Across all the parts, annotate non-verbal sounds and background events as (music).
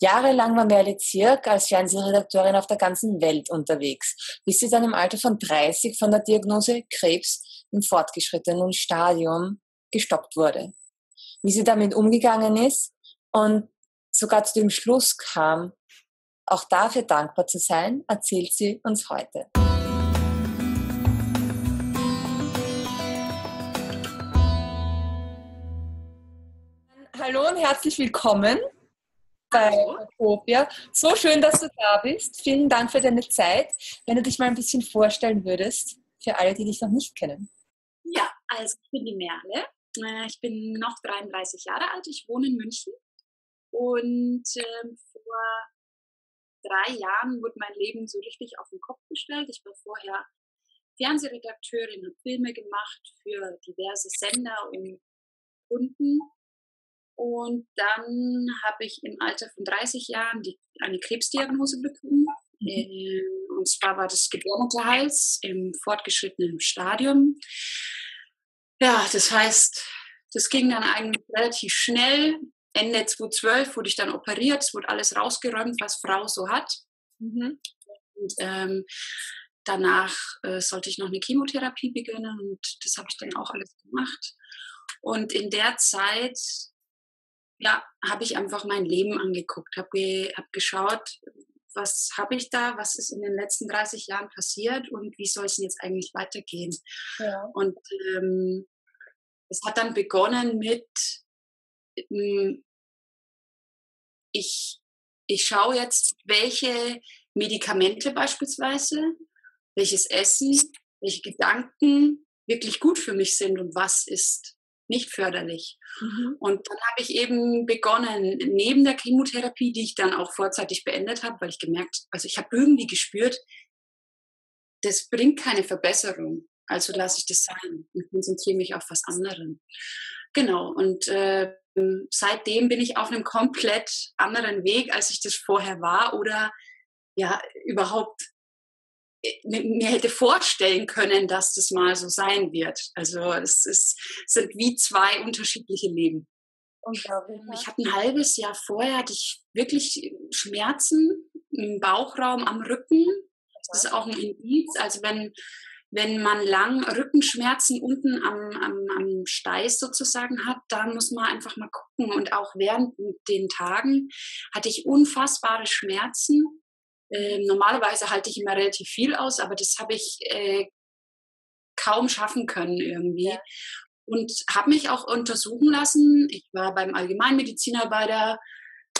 Jahrelang war Merle Zirk als Fernsehredakteurin auf der ganzen Welt unterwegs, bis sie dann im Alter von 30 von der Diagnose Krebs im fortgeschrittenen Stadium gestoppt wurde. Wie sie damit umgegangen ist und sogar zu dem Schluss kam, auch dafür dankbar zu sein, erzählt sie uns heute. Hallo und herzlich willkommen bei Utopia. So schön, dass du da bist. Vielen Dank für deine Zeit. Wenn du dich mal ein bisschen vorstellen würdest, für alle, die dich noch nicht kennen. Ja, also ich bin die Merle. Äh, ich bin noch 33 Jahre alt. Ich wohne in München. Und äh, vor drei Jahren wurde mein Leben so richtig auf den Kopf gestellt. Ich war vorher Fernsehredakteurin, habe Filme gemacht für diverse Sender und Kunden und dann habe ich im Alter von 30 Jahren die, eine Krebsdiagnose bekommen. Ähm, und zwar war das Gebärmutterhals im fortgeschrittenen Stadium. Ja, das heißt, das ging dann eigentlich relativ schnell. Ende 2012 wurde ich dann operiert. Es wurde alles rausgeräumt, was Frau so hat. Mhm. Und ähm, danach äh, sollte ich noch eine Chemotherapie beginnen und das habe ich dann auch alles gemacht. Und in der Zeit ja, habe ich einfach mein Leben angeguckt, habe ge hab geschaut, was habe ich da, was ist in den letzten 30 Jahren passiert und wie soll es jetzt eigentlich weitergehen. Ja. Und ähm, es hat dann begonnen mit, ähm, ich, ich schaue jetzt, welche Medikamente beispielsweise, welches Essen, welche Gedanken wirklich gut für mich sind und was ist nicht förderlich. Mhm. Und dann habe ich eben begonnen, neben der Chemotherapie, die ich dann auch vorzeitig beendet habe, weil ich gemerkt, also ich habe irgendwie gespürt, das bringt keine Verbesserung. Also lasse ich das sein und konzentriere mich auf was anderes. Genau, und äh, seitdem bin ich auf einem komplett anderen Weg, als ich das vorher war oder ja, überhaupt mir hätte vorstellen können, dass das mal so sein wird. Also es, ist, es sind wie zwei unterschiedliche Leben. Ich hatte ein halbes Jahr vorher, hatte ich wirklich Schmerzen im Bauchraum am Rücken. Das ist auch ein Indiz. Also wenn, wenn man lang Rückenschmerzen unten am, am, am Steiß sozusagen hat, dann muss man einfach mal gucken. Und auch während den Tagen hatte ich unfassbare Schmerzen äh, normalerweise halte ich immer relativ viel aus, aber das habe ich äh, kaum schaffen können irgendwie. Ja. Und habe mich auch untersuchen lassen. Ich war beim Allgemeinmediziner, bei der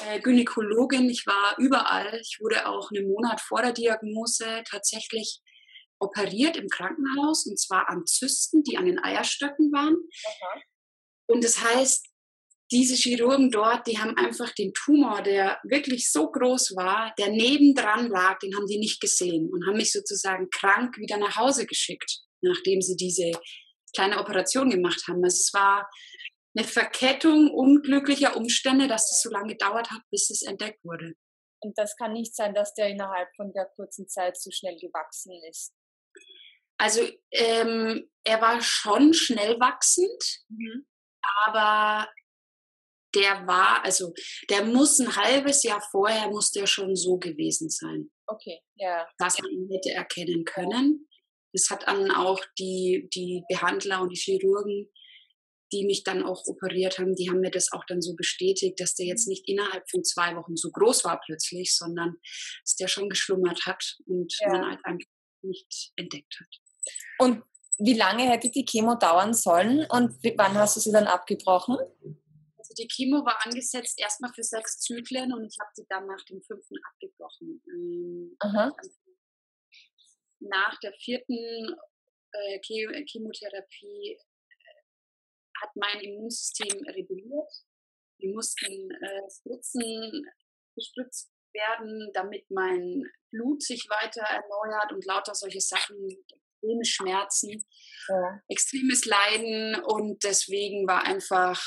äh, Gynäkologin, ich war überall. Ich wurde auch einen Monat vor der Diagnose tatsächlich operiert im Krankenhaus und zwar an Zysten, die an den Eierstöcken waren. Okay. Und das heißt, diese Chirurgen dort, die haben einfach den Tumor, der wirklich so groß war, der nebendran lag, den haben die nicht gesehen und haben mich sozusagen krank wieder nach Hause geschickt, nachdem sie diese kleine Operation gemacht haben. Also es war eine Verkettung unglücklicher Umstände, dass es so lange gedauert hat, bis es entdeckt wurde. Und das kann nicht sein, dass der innerhalb von der kurzen Zeit so schnell gewachsen ist. Also ähm, er war schon schnell wachsend, mhm. aber der war, also der muss ein halbes Jahr vorher, muss der schon so gewesen sein. Okay, ja. Dass man ihn hätte erkennen können. Das hat dann auch die, die Behandler und die Chirurgen, die mich dann auch operiert haben, die haben mir das auch dann so bestätigt, dass der jetzt nicht innerhalb von zwei Wochen so groß war plötzlich, sondern dass der schon geschlummert hat und ja. man halt einfach nicht entdeckt hat. Und wie lange hätte die Chemo dauern sollen und wann hast du sie dann abgebrochen? Also die Chemo war angesetzt erstmal für sechs Zyklen und ich habe sie dann nach dem fünften abgebrochen. Ähm, nach der vierten äh, Chemotherapie äh, hat mein Immunsystem rebelliert. Wir mussten äh, Spritzen gespritzt werden, damit mein Blut sich weiter erneuert und lauter solche Sachen, extreme Schmerzen, ja. extremes Leiden und deswegen war einfach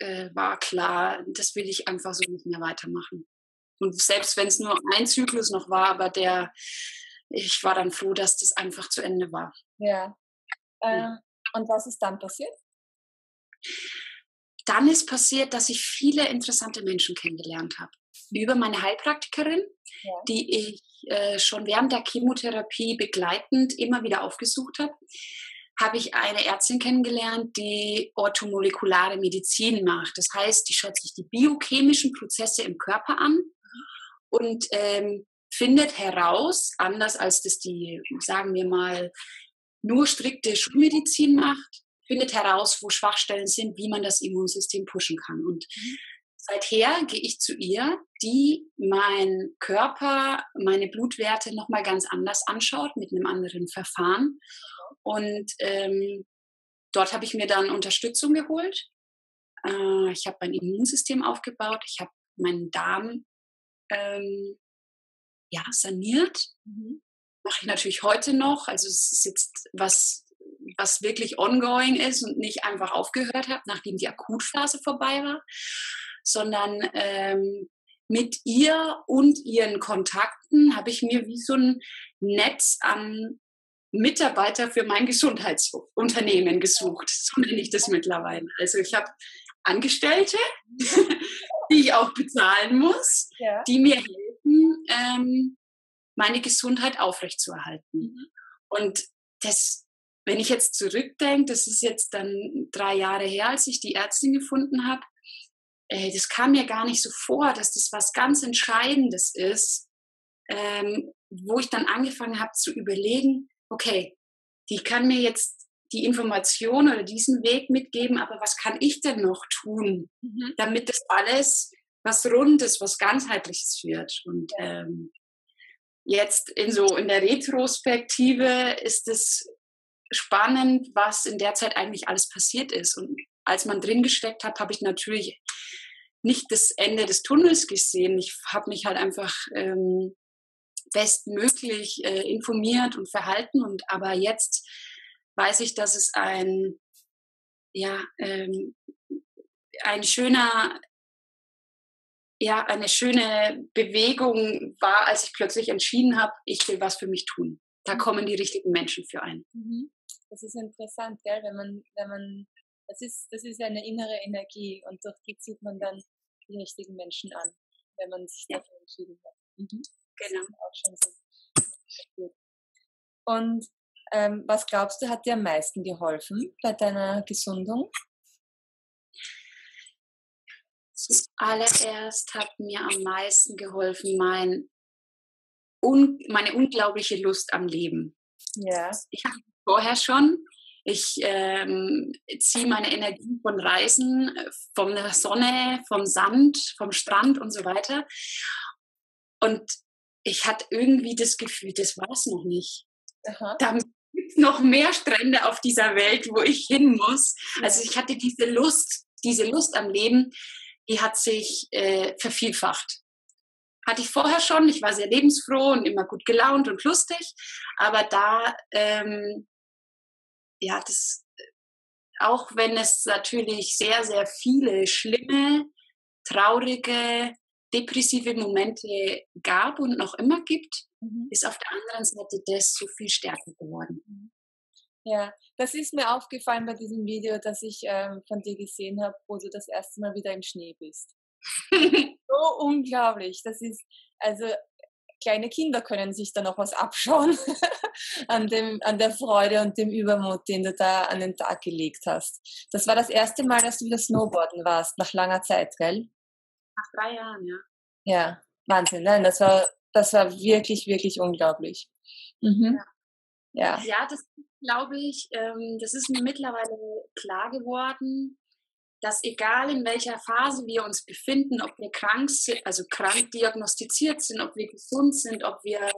äh, war klar, das will ich einfach so nicht mehr weitermachen. Und selbst wenn es nur ein Zyklus noch war, aber der, ich war dann froh, dass das einfach zu Ende war. Ja. Ähm, und was ist dann passiert? Dann ist passiert, dass ich viele interessante Menschen kennengelernt habe. über meine Heilpraktikerin, ja. die ich äh, schon während der Chemotherapie begleitend immer wieder aufgesucht habe, habe ich eine Ärztin kennengelernt, die orthomolekulare Medizin macht. Das heißt, die schaut sich die biochemischen Prozesse im Körper an und ähm, findet heraus, anders als das die, sagen wir mal, nur strikte Schulmedizin macht, findet heraus, wo Schwachstellen sind, wie man das Immunsystem pushen kann. Und mhm. seither gehe ich zu ihr, die mein Körper, meine Blutwerte nochmal ganz anders anschaut, mit einem anderen Verfahren. Und ähm, dort habe ich mir dann Unterstützung geholt. Äh, ich habe mein Immunsystem aufgebaut, ich habe meinen Darm ähm, ja, saniert. Mhm. Mache ich natürlich heute noch. Also es ist jetzt was, was wirklich ongoing ist und nicht einfach aufgehört habe, nachdem die Akutphase vorbei war, sondern ähm, mit ihr und ihren Kontakten habe ich mir wie so ein Netz an Mitarbeiter für mein Gesundheitsunternehmen gesucht. So nenne ich das mittlerweile. Also ich habe Angestellte, (laughs) die ich auch bezahlen muss, ja. die mir helfen, ähm, meine Gesundheit aufrechtzuerhalten. Mhm. Und das, wenn ich jetzt zurückdenke, das ist jetzt dann drei Jahre her, als ich die Ärztin gefunden habe, äh, das kam mir gar nicht so vor, dass das was ganz Entscheidendes ist, ähm, wo ich dann angefangen habe zu überlegen, okay, die kann mir jetzt die Information oder diesen Weg mitgeben, aber was kann ich denn noch tun, mhm. damit das alles was Rundes, was ganzheitliches wird. Und ähm, jetzt in so in der Retrospektive ist es spannend, was in der Zeit eigentlich alles passiert ist. Und als man drin gesteckt hat, habe ich natürlich nicht das Ende des Tunnels gesehen. Ich habe mich halt einfach ähm, bestmöglich äh, informiert und verhalten. Und aber jetzt weiß ich, dass es ein ja ähm, ein schöner ja, eine schöne Bewegung war, als ich plötzlich entschieden habe, ich will was für mich tun. Da mhm. kommen die richtigen Menschen für ein. Mhm. Das ist interessant, gell? Wenn man, wenn man, das ist, das ist eine innere Energie und durch die zieht man dann die richtigen Menschen an, wenn man sich ja. dafür entschieden hat. Mhm. Genau. auch schon so. Und ähm, was glaubst du, hat dir am meisten geholfen bei deiner Gesundung? Zuallererst hat mir am meisten geholfen mein un, meine unglaubliche Lust am Leben. Ja. Ich habe vorher schon. Ich ähm, ziehe meine Energie von Reisen, von der Sonne, vom Sand, vom Strand und so weiter. Und ich hatte irgendwie das Gefühl, das war es noch nicht. Aha. Da gibt es noch mehr Strände auf dieser Welt, wo ich hin muss. Also ich hatte diese Lust, diese Lust am Leben, die hat sich äh, vervielfacht. Hatte ich vorher schon, ich war sehr lebensfroh und immer gut gelaunt und lustig, aber da, ähm, ja, das, auch wenn es natürlich sehr, sehr viele schlimme, traurige, depressive Momente gab und noch immer gibt, mhm. ist auf der anderen Seite das so viel stärker geworden. Mhm. Ja, das ist mir aufgefallen bei diesem Video, das ich ähm, von dir gesehen habe, wo du das erste Mal wieder im Schnee bist. (laughs) so unglaublich. Das ist, also kleine Kinder können sich da noch was abschauen (laughs) an, dem, an der Freude und dem Übermut, den du da an den Tag gelegt hast. Das war das erste Mal, dass du wieder Snowboarden warst, nach langer Zeit, gell? Nach drei Jahren, ja. Ja, Wahnsinn. Nein, das war, das war wirklich, wirklich unglaublich. Mhm. Ja. Ja, ja das glaube ich, ähm, das ist mir mittlerweile klar geworden, dass egal in welcher Phase wir uns befinden, ob wir krank sind, also krank diagnostiziert sind, ob wir gesund sind, ob wir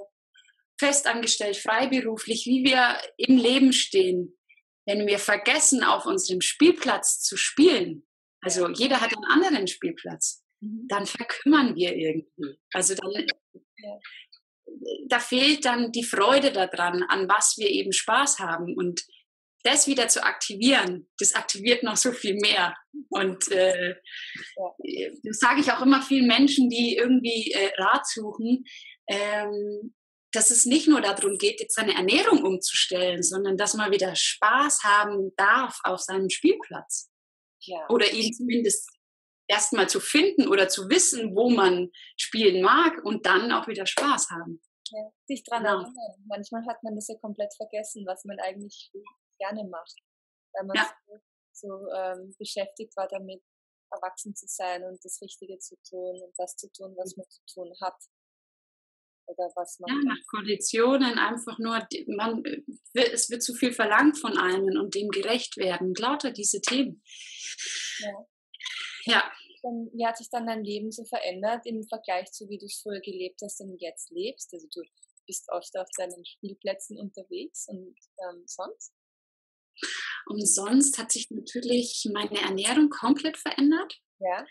festangestellt, freiberuflich, wie wir im Leben stehen, wenn wir vergessen, auf unserem Spielplatz zu spielen, also jeder hat einen anderen Spielplatz. Dann verkümmern wir irgendwie. Also dann, da fehlt dann die Freude daran, an was wir eben Spaß haben. Und das wieder zu aktivieren, das aktiviert noch so viel mehr. Und äh, das sage ich auch immer vielen Menschen, die irgendwie äh, Rat suchen, ähm, dass es nicht nur darum geht, jetzt seine Ernährung umzustellen, sondern dass man wieder Spaß haben darf auf seinem Spielplatz. Ja. Oder ihn zumindest erstmal zu finden oder zu wissen, wo man spielen mag und dann auch wieder Spaß haben. Ja, sich dran ja. erinnern. Manchmal hat man das ja komplett vergessen, was man eigentlich gerne macht, weil man ja. so, so ähm, beschäftigt war damit, erwachsen zu sein und das Richtige zu tun und das zu tun, was man zu tun hat. Oder was man. Ja, nach Konditionen einfach nur, man, es wird zu viel verlangt von einem und dem gerecht werden. Lauter diese Themen. Ja. ja. Dann, wie hat sich dann dein Leben so verändert im Vergleich zu wie du es früher gelebt hast und jetzt lebst? Also du bist oft auf deinen Spielplätzen unterwegs und ähm, sonst? Und sonst hat sich natürlich meine Ernährung komplett verändert. Ja.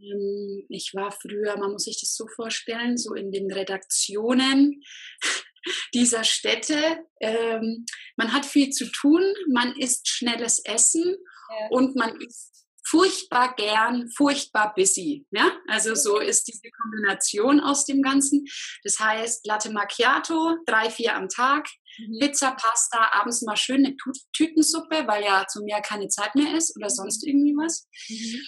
Ähm, ich war früher, man muss sich das so vorstellen, so in den Redaktionen (laughs) dieser Städte. Ähm, man hat viel zu tun, man isst schnelles Essen ja. und man ist furchtbar gern, furchtbar busy. Ja? Also so ist diese Kombination aus dem Ganzen. Das heißt, Latte Macchiato, drei, vier am Tag, mhm. Pizza, Pasta, abends mal schön eine Tütensuppe, weil ja zu mir keine Zeit mehr ist oder sonst irgendwie was. Mhm.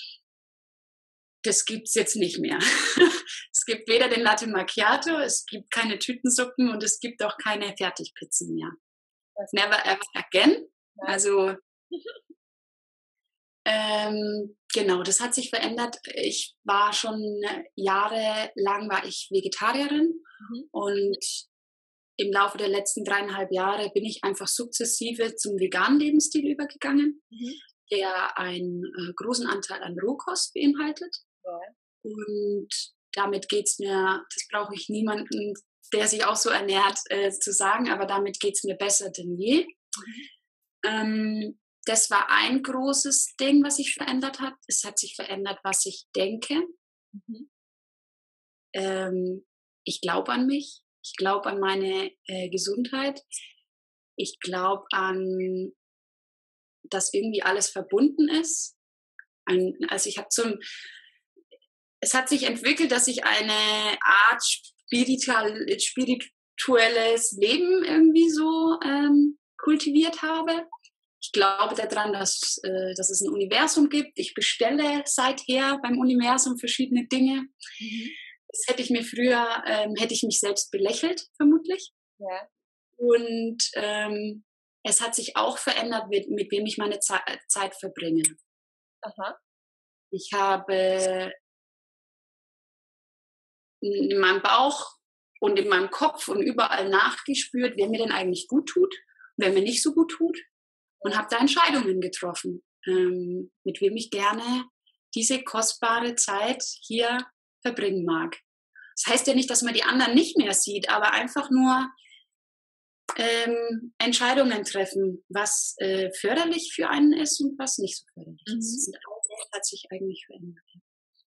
Das gibt es jetzt nicht mehr. (laughs) es gibt weder den Latte Macchiato, es gibt keine Tütensuppen und es gibt auch keine Fertigpizzen mehr. Never ever again. Also (laughs) ähm, genau, das hat sich verändert. Ich war schon jahrelang war ich Vegetarierin mhm. und im Laufe der letzten dreieinhalb Jahre bin ich einfach sukzessive zum veganen Lebensstil übergegangen, mhm. der einen äh, großen Anteil an Rohkost beinhaltet. Ja. Und damit geht es mir, das brauche ich niemanden, der sich auch so ernährt, äh, zu sagen, aber damit geht es mir besser denn je. Mhm. Ähm, das war ein großes Ding, was sich verändert hat. Es hat sich verändert, was ich denke. Mhm. Ähm, ich glaube an mich. Ich glaube an meine äh, Gesundheit. Ich glaube an, dass irgendwie alles verbunden ist. Ein, also ich habe zum, es hat sich entwickelt, dass ich eine Art spiritual, spirituelles Leben irgendwie so ähm, kultiviert habe ich glaube daran, dass, äh, dass es ein Universum gibt. Ich bestelle seither beim Universum verschiedene Dinge. Mhm. Das hätte ich mir früher, ähm, hätte ich mich selbst belächelt, vermutlich. Ja. Und ähm, es hat sich auch verändert, mit, mit wem ich meine Ze Zeit verbringe. Aha. Ich habe in meinem Bauch und in meinem Kopf und überall nachgespürt, wer mir denn eigentlich gut tut, wer mir nicht so gut tut und habe da Entscheidungen getroffen, ähm, mit wem ich gerne diese kostbare Zeit hier verbringen mag. Das heißt ja nicht, dass man die anderen nicht mehr sieht, aber einfach nur ähm, Entscheidungen treffen, was äh, förderlich für einen ist und was nicht so förderlich mhm. ist. Das hat sich eigentlich verändert.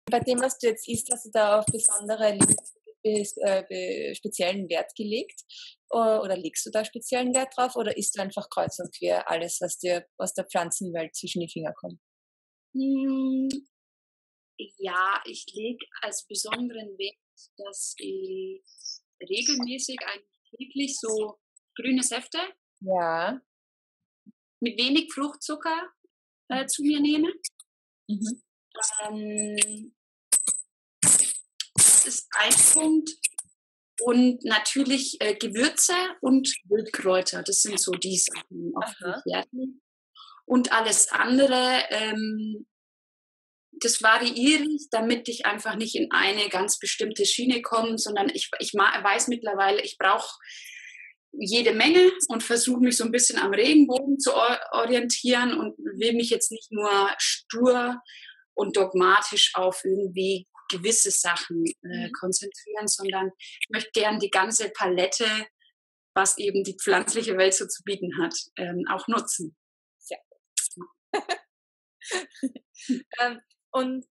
Bei dem, was du jetzt isst, hast du da auf besondere äh, speziellen Wert gelegt? Oder legst du da speziellen Wert drauf? Oder isst du einfach kreuz und quer alles, was dir aus der Pflanzenwelt zwischen die Finger kommt? Hm, ja, ich lege als besonderen Wert, dass ich regelmäßig eigentlich täglich so grüne Säfte ja. mit wenig Fruchtzucker äh, zu mir nehme. Mhm. Ähm, ist ein Punkt. Und natürlich äh, Gewürze und Wildkräuter. Das sind so die Sachen, auf werden. Und alles andere, ähm, das variiere ich, damit ich einfach nicht in eine ganz bestimmte Schiene komme, sondern ich, ich weiß mittlerweile, ich brauche jede Menge und versuche mich so ein bisschen am Regenbogen zu orientieren und will mich jetzt nicht nur stur und dogmatisch auf irgendwie gewisse Sachen äh, mhm. konzentrieren, sondern ich möchte gern die ganze Palette, was eben die pflanzliche Welt so zu bieten hat, ähm, auch nutzen. Ja. (laughs) ähm, und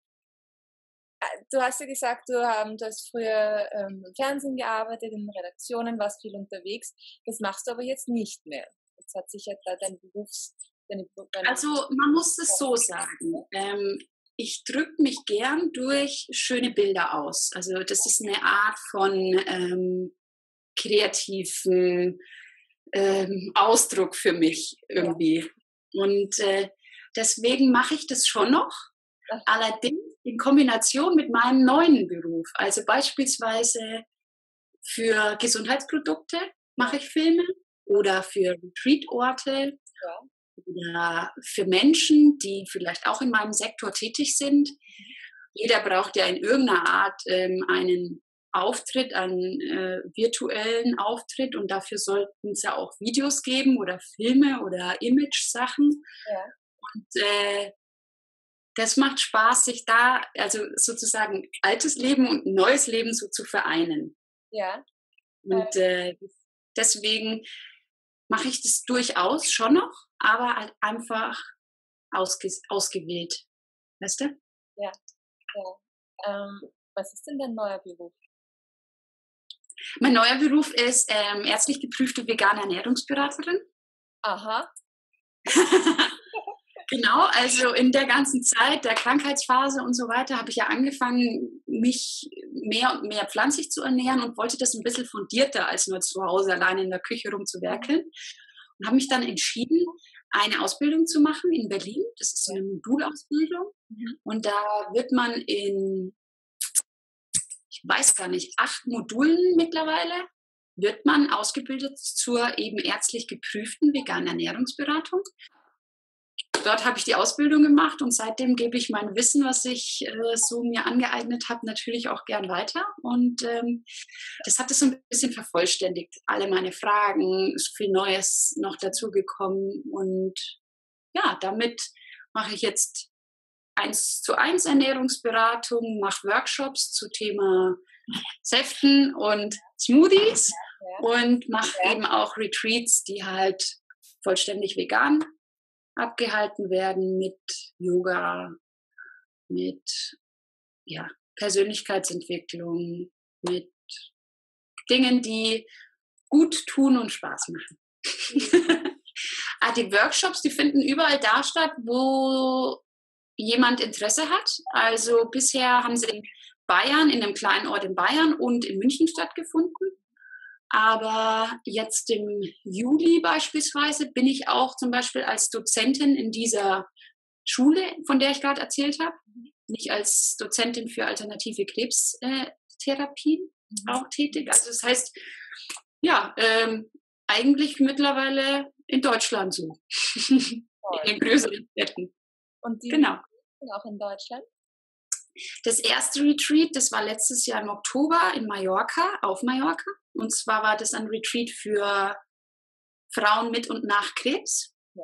äh, du hast ja gesagt, du, ähm, du hast früher ähm, im Fernsehen gearbeitet, in Redaktionen, warst viel unterwegs. Das machst du aber jetzt nicht mehr. Jetzt hat sich ja da dein Berufs... Deine, deine also man muss es so sagen. Ähm, ich drücke mich gern durch schöne Bilder aus. Also das ist eine Art von ähm, kreativen ähm, Ausdruck für mich irgendwie. Und äh, deswegen mache ich das schon noch. Allerdings in Kombination mit meinem neuen Beruf. Also beispielsweise für Gesundheitsprodukte mache ich Filme oder für Retreat-Orte ja. Oder für Menschen, die vielleicht auch in meinem Sektor tätig sind. Jeder braucht ja in irgendeiner Art ähm, einen Auftritt, einen äh, virtuellen Auftritt und dafür sollten es ja auch Videos geben oder Filme oder Image-Sachen. Ja. Und äh, das macht Spaß, sich da, also sozusagen altes Leben und neues Leben so zu vereinen. Ja. Und äh, deswegen mache ich das durchaus schon noch, aber halt einfach ausge ausgewählt. Weißt du? Ja. ja. Ähm, was ist denn dein neuer Beruf? Mein neuer Beruf ist ähm, ärztlich geprüfte vegane Ernährungsberaterin. Aha. (laughs) genau, also in der ganzen Zeit der Krankheitsphase und so weiter habe ich ja angefangen, mich mehr und mehr pflanzlich zu ernähren und wollte das ein bisschen fundierter als nur zu Hause alleine in der Küche rumzuwerkeln. Und habe mich dann entschieden, eine Ausbildung zu machen in Berlin. Das ist eine Modulausbildung. Mhm. Und da wird man in ich weiß gar nicht, acht Modulen mittlerweile wird man ausgebildet zur eben ärztlich geprüften veganen Ernährungsberatung. Dort habe ich die Ausbildung gemacht und seitdem gebe ich mein Wissen, was ich äh, so mir angeeignet habe, natürlich auch gern weiter. Und ähm, das hat es so ein bisschen vervollständigt. Alle meine Fragen, ist viel Neues noch dazugekommen. Und ja, damit mache ich jetzt eins zu eins Ernährungsberatung, mache Workshops zu Thema Säften und Smoothies und mache eben auch Retreats, die halt vollständig vegan abgehalten werden mit Yoga, mit ja, Persönlichkeitsentwicklung, mit Dingen, die gut tun und Spaß machen. (laughs) Ah, die Workshops, die finden überall da statt, wo jemand Interesse hat. Also bisher haben sie in Bayern, in einem kleinen Ort in Bayern und in München stattgefunden. Aber jetzt im Juli beispielsweise bin ich auch zum Beispiel als Dozentin in dieser Schule, von der ich gerade erzählt habe, nicht als Dozentin für alternative Krebstherapien mhm. auch tätig. Also das heißt, ja, ähm, eigentlich mittlerweile in Deutschland so. (laughs) in den größeren Städten. Und die genau. auch in Deutschland? Das erste Retreat, das war letztes Jahr im Oktober in Mallorca, auf Mallorca. Und zwar war das ein Retreat für Frauen mit und nach Krebs. Ja.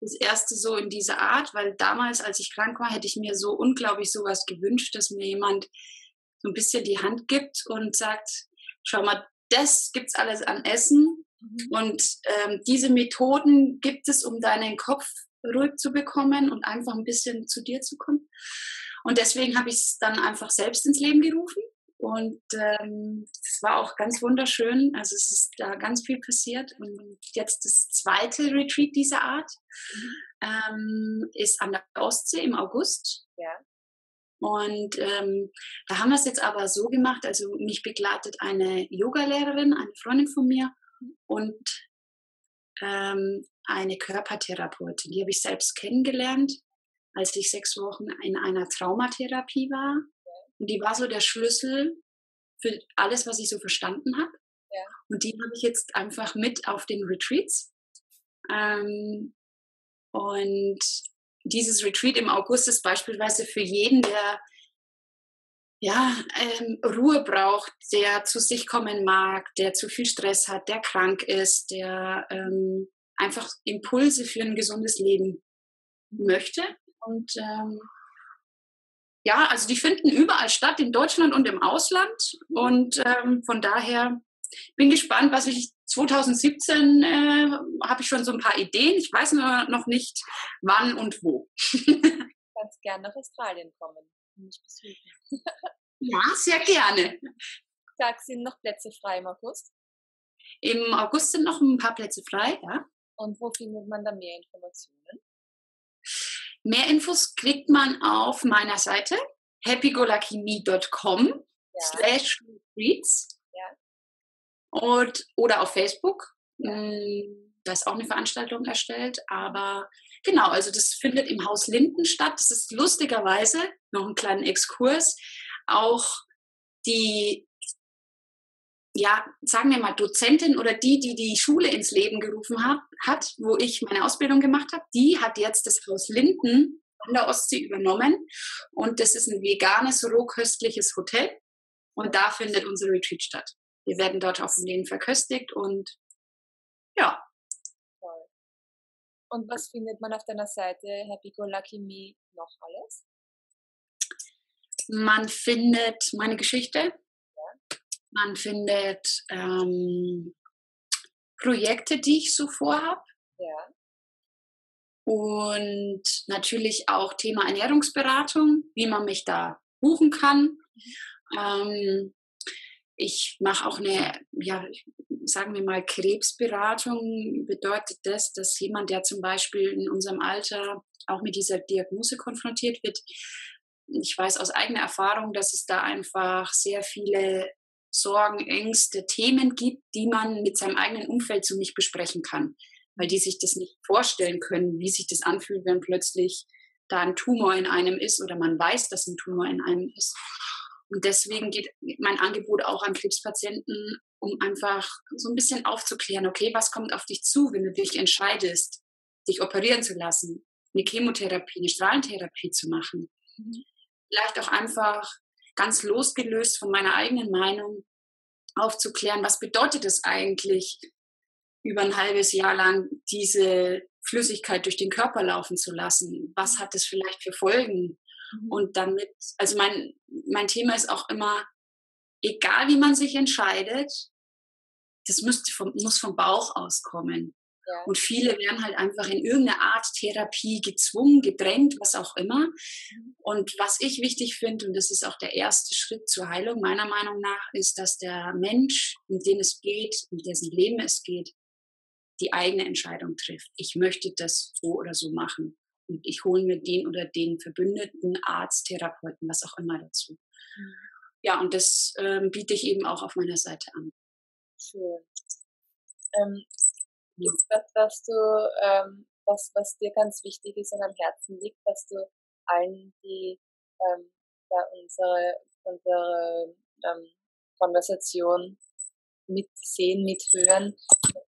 Das erste so in dieser Art, weil damals, als ich krank war, hätte ich mir so unglaublich sowas gewünscht, dass mir jemand so ein bisschen die Hand gibt und sagt, schau mal, das gibt's alles an Essen. Mhm. Und ähm, diese Methoden gibt es, um deinen Kopf ruhig zu bekommen und einfach ein bisschen zu dir zu kommen. Und deswegen habe ich es dann einfach selbst ins Leben gerufen. Und ähm, es war auch ganz wunderschön. Also es ist da ganz viel passiert. Und jetzt das zweite Retreat dieser Art mhm. ähm, ist an der Ostsee im August. Ja. Und ähm, da haben wir es jetzt aber so gemacht, also mich begleitet eine Yogalehrerin, eine Freundin von mir und ähm, eine Körpertherapeutin. Die habe ich selbst kennengelernt, als ich sechs Wochen in einer Traumatherapie war. Und die war so der Schlüssel für alles, was ich so verstanden habe. Ja. Und die habe ich jetzt einfach mit auf den Retreats. Ähm, und dieses Retreat im August ist beispielsweise für jeden, der ja, ähm, Ruhe braucht, der zu sich kommen mag, der zu viel Stress hat, der krank ist, der ähm, einfach Impulse für ein gesundes Leben möchte. Und ähm, ja, also die finden überall statt, in Deutschland und im Ausland. Und ähm, von daher bin gespannt, was ich 2017 äh, habe ich schon so ein paar Ideen. Ich weiß nur noch nicht, wann und wo. (laughs) Ganz gern nach Australien kommen. Mich besuchen. ja, sehr gerne. Sag, sind noch Plätze frei im August? Im August sind noch ein paar Plätze frei, ja. Und wo findet man da mehr Informationen? Mehr Infos kriegt man auf meiner Seite happygolakimi.com ja. slash retreats ja. und oder auf Facebook. Ja. Mm, da ist auch eine Veranstaltung erstellt, aber Genau, also das findet im Haus Linden statt. Das ist lustigerweise, noch einen kleinen Exkurs, auch die, ja, sagen wir mal, Dozentin oder die, die die Schule ins Leben gerufen hat, hat wo ich meine Ausbildung gemacht habe, die hat jetzt das Haus Linden an der Ostsee übernommen. Und das ist ein veganes, rohköstliches Hotel. Und da findet unser Retreat statt. Wir werden dort auf dem Leben verköstigt und ja. Und was findet man auf deiner Seite Happy Go Lucky Me noch alles? Man findet meine Geschichte. Man findet ähm, Projekte, die ich so vorhabe. Ja. Und natürlich auch Thema Ernährungsberatung, wie man mich da buchen kann. Mhm. Ähm, ich mache auch eine, ja, sagen wir mal, Krebsberatung. Bedeutet das, dass jemand, der zum Beispiel in unserem Alter auch mit dieser Diagnose konfrontiert wird, ich weiß aus eigener Erfahrung, dass es da einfach sehr viele Sorgen, Ängste, Themen gibt, die man mit seinem eigenen Umfeld so nicht besprechen kann weil die sich das nicht vorstellen können, wie sich das anfühlt, wenn plötzlich da ein Tumor in einem ist oder man weiß, dass ein Tumor in einem ist. Und deswegen geht mein Angebot auch an Krebspatienten, um einfach so ein bisschen aufzuklären, okay, was kommt auf dich zu, wenn du dich entscheidest, dich operieren zu lassen, eine Chemotherapie, eine Strahlentherapie zu machen. Mhm. Vielleicht auch einfach ganz losgelöst von meiner eigenen Meinung aufzuklären, was bedeutet es eigentlich, über ein halbes Jahr lang diese Flüssigkeit durch den Körper laufen zu lassen? Was hat das vielleicht für Folgen? Mhm. Und damit, also mein, mein Thema ist auch immer, egal wie man sich entscheidet, das müsste vom, muss vom Bauch auskommen. Ja. Und viele werden halt einfach in irgendeine Art Therapie gezwungen, gedrängt, was auch immer. Mhm. Und was ich wichtig finde, und das ist auch der erste Schritt zur Heilung meiner Meinung nach, ist, dass der Mensch, um den es geht, um dessen Leben es geht, die eigene Entscheidung trifft. Ich möchte das so oder so machen. Und ich hole mir den oder den Verbündeten, Arzt, Therapeuten, was auch immer dazu. Mhm. Ja, und das ähm, biete ich eben auch auf meiner Seite an. Schön. Ähm, ist das, was du, ähm, was, was dir ganz wichtig ist und am Herzen liegt, dass du allen, die ähm, da unsere, unsere ähm, Konversation mitsehen, mithören,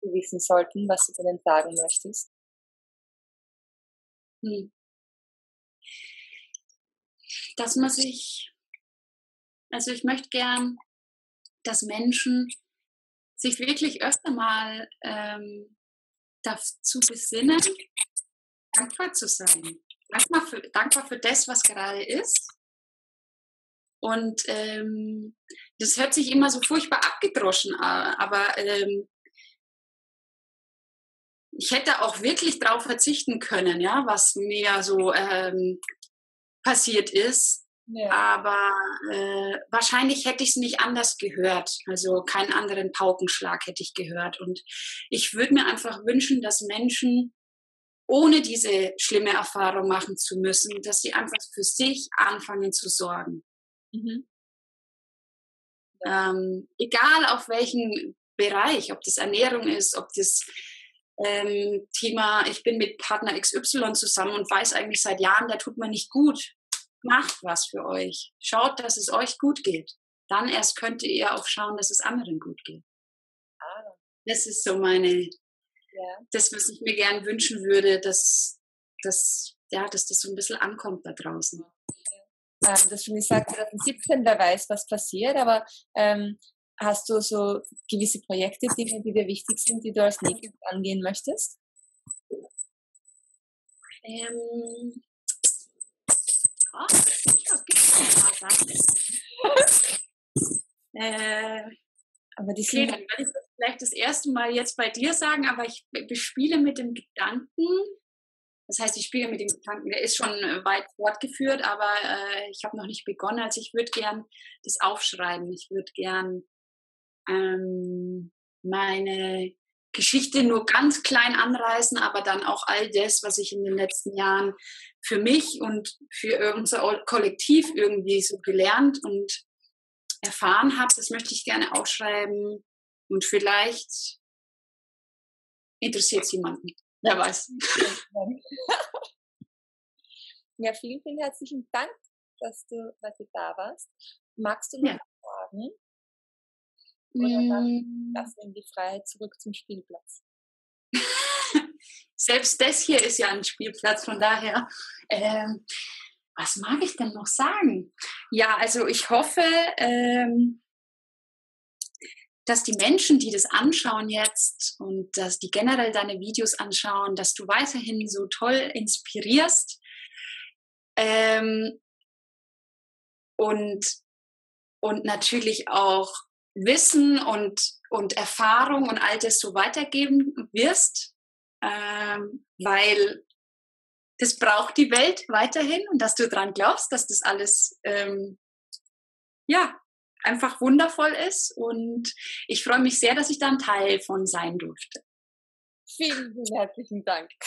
wissen sollten, was du denen sagen möchtest? Hm. Dass man sich, also ich möchte gern, dass Menschen sich wirklich öfter mal ähm, dazu besinnen, dankbar zu sein. Dankbar für, dankbar für das, was gerade ist. Und ähm, das hört sich immer so furchtbar abgedroschen an, aber ähm, ich hätte auch wirklich darauf verzichten können, ja, was mir so ähm, passiert ist. Ja. Aber äh, wahrscheinlich hätte ich es nicht anders gehört. Also keinen anderen Paukenschlag hätte ich gehört. Und ich würde mir einfach wünschen, dass Menschen, ohne diese schlimme Erfahrung machen zu müssen, dass sie einfach für sich anfangen zu sorgen. Mhm. Ähm, egal auf welchem Bereich, ob das Ernährung ist, ob das ähm, Thema, ich bin mit Partner XY zusammen und weiß eigentlich seit Jahren, der tut mir nicht gut. Macht was für euch. Schaut, dass es euch gut geht. Dann erst könnt ihr auch schauen, dass es anderen gut geht. Ah. Das ist so meine, ja. das, was ich mir gern wünschen würde, dass, dass, ja, dass das so ein bisschen ankommt da draußen. Ja. Ähm, das schon gesagt, 2017, wer weiß, was passiert, aber ähm, hast du so gewisse Projekte, Dinge, die dir wichtig sind, die du als nächstes angehen möchtest? Ähm, ja, ja gibt es ein paar Sachen. (laughs) äh, aber die okay, dann werde ich das vielleicht das erste Mal jetzt bei dir sagen, aber ich bespiele mit dem Gedanken, das heißt, ich spiele mit dem Gedanken, der ist schon weit fortgeführt, aber äh, ich habe noch nicht begonnen. Also ich würde gern das aufschreiben. Ich würde gern ähm, meine Geschichte nur ganz klein anreißen, aber dann auch all das, was ich in den letzten Jahren für mich und für unser Kollektiv irgendwie so gelernt und erfahren habe, das möchte ich gerne aufschreiben und vielleicht interessiert es jemanden. Wer weiß. (laughs) Ja, vielen, vielen herzlichen Dank, dass du heute da warst. Magst du noch ja. fragen? Oder dann mm. lassen wir in die Freiheit zurück zum Spielplatz. (laughs) Selbst das hier ist ja ein Spielplatz, von daher. Ähm, was mag ich denn noch sagen? Ja, also ich hoffe, ähm, dass die Menschen, die das anschauen jetzt und dass die generell deine Videos anschauen, dass du weiterhin so toll inspirierst ähm, und, und natürlich auch Wissen und, und Erfahrung und all das so weitergeben wirst, ähm, weil das braucht die Welt weiterhin und dass du daran glaubst, dass das alles ähm, ja einfach wundervoll ist und ich freue mich sehr, dass ich da ein Teil von sein durfte. Vielen, vielen herzlichen Dank. (laughs)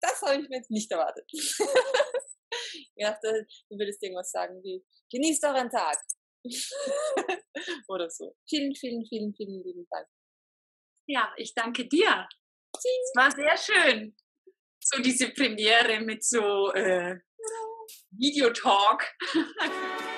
das habe ich mir jetzt nicht erwartet. Ich dachte, du würdest irgendwas sagen wie, genießt euren Tag. (laughs) Oder so. Vielen, vielen, vielen, vielen lieben Dank. Ja, ich danke dir. Es war sehr schön. So diese Premiere mit so äh, Videotalk. (laughs)